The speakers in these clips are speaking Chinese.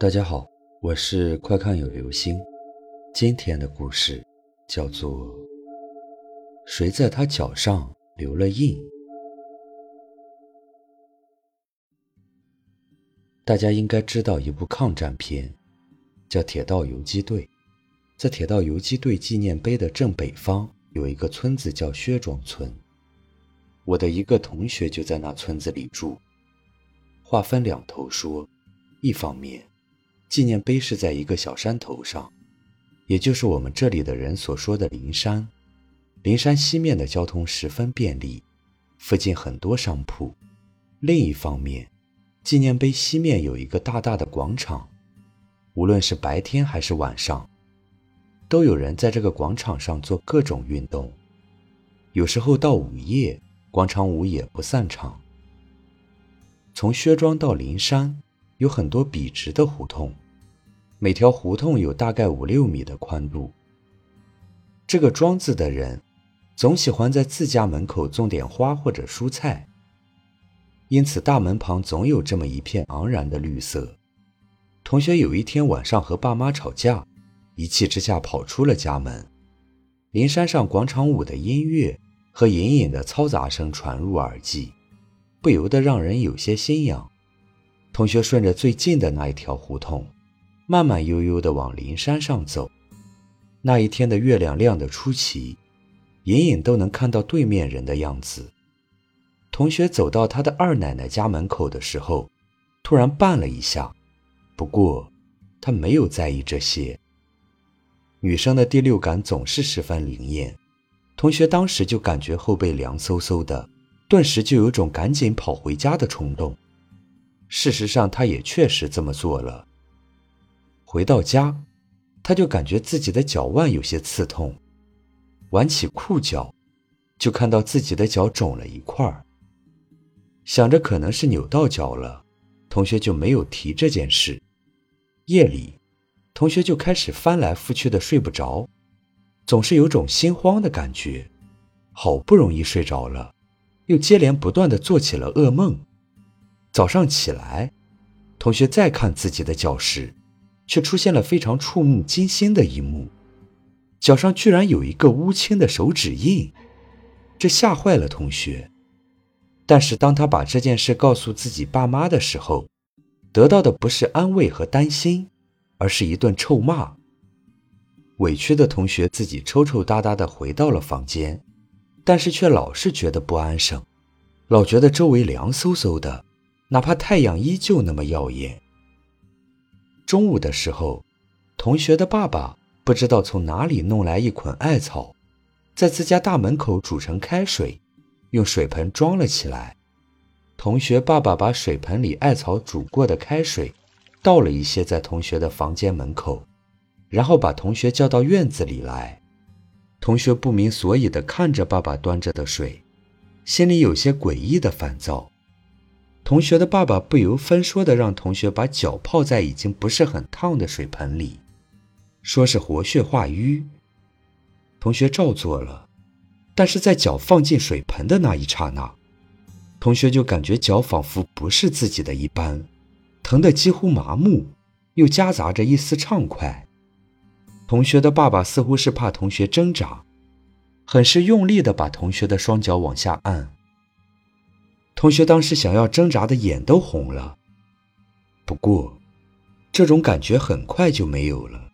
大家好，我是快看有流星。今天的故事叫做《谁在他脚上留了印》。大家应该知道一部抗战片，叫《铁道游击队》。在铁道游击队纪念碑的正北方有一个村子叫薛庄村，我的一个同学就在那村子里住。话分两头说，一方面。纪念碑是在一个小山头上，也就是我们这里的人所说的灵山。灵山西面的交通十分便利，附近很多商铺。另一方面，纪念碑西面有一个大大的广场，无论是白天还是晚上，都有人在这个广场上做各种运动。有时候到午夜，广场舞也不散场。从薛庄到灵山。有很多笔直的胡同，每条胡同有大概五六米的宽度。这个庄子的人总喜欢在自家门口种点花或者蔬菜，因此大门旁总有这么一片盎然的绿色。同学有一天晚上和爸妈吵架，一气之下跑出了家门。林山上广场舞的音乐和隐隐的嘈杂声传入耳际，不由得让人有些心痒。同学顺着最近的那一条胡同，慢慢悠悠地往灵山上走。那一天的月亮亮得出奇，隐隐都能看到对面人的样子。同学走到他的二奶奶家门口的时候，突然绊了一下，不过他没有在意这些。女生的第六感总是十分灵验，同学当时就感觉后背凉飕飕的，顿时就有种赶紧跑回家的冲动。事实上，他也确实这么做了。回到家，他就感觉自己的脚腕有些刺痛，挽起裤脚，就看到自己的脚肿了一块儿。想着可能是扭到脚了，同学就没有提这件事。夜里，同学就开始翻来覆去的睡不着，总是有种心慌的感觉。好不容易睡着了，又接连不断的做起了噩梦。早上起来，同学再看自己的脚时，却出现了非常触目惊心的一幕：脚上居然有一个乌青的手指印，这吓坏了同学。但是当他把这件事告诉自己爸妈的时候，得到的不是安慰和担心，而是一顿臭骂。委屈的同学自己抽抽搭搭的回到了房间，但是却老是觉得不安生，老觉得周围凉飕飕的。哪怕太阳依旧那么耀眼。中午的时候，同学的爸爸不知道从哪里弄来一捆艾草，在自家大门口煮成开水，用水盆装了起来。同学爸爸把水盆里艾草煮过的开水倒了一些在同学的房间门口，然后把同学叫到院子里来。同学不明所以的看着爸爸端着的水，心里有些诡异的烦躁。同学的爸爸不由分说的让同学把脚泡在已经不是很烫的水盆里，说是活血化瘀。同学照做了，但是在脚放进水盆的那一刹那，同学就感觉脚仿佛不是自己的一般，疼得几乎麻木，又夹杂着一丝畅快。同学的爸爸似乎是怕同学挣扎，很是用力的把同学的双脚往下按。同学当时想要挣扎的眼都红了，不过，这种感觉很快就没有了，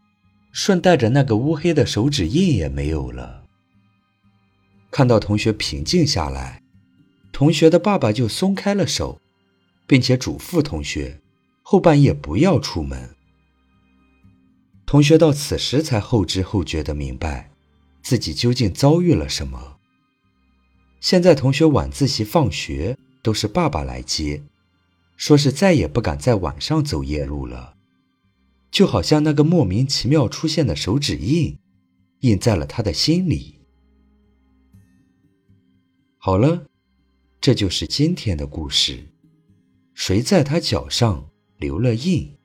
顺带着那个乌黑的手指印也没有了。看到同学平静下来，同学的爸爸就松开了手，并且嘱咐同学后半夜不要出门。同学到此时才后知后觉的明白，自己究竟遭遇了什么。现在同学晚自习放学。都是爸爸来接，说是再也不敢在晚上走夜路了，就好像那个莫名其妙出现的手指印，印在了他的心里。好了，这就是今天的故事。谁在他脚上留了印？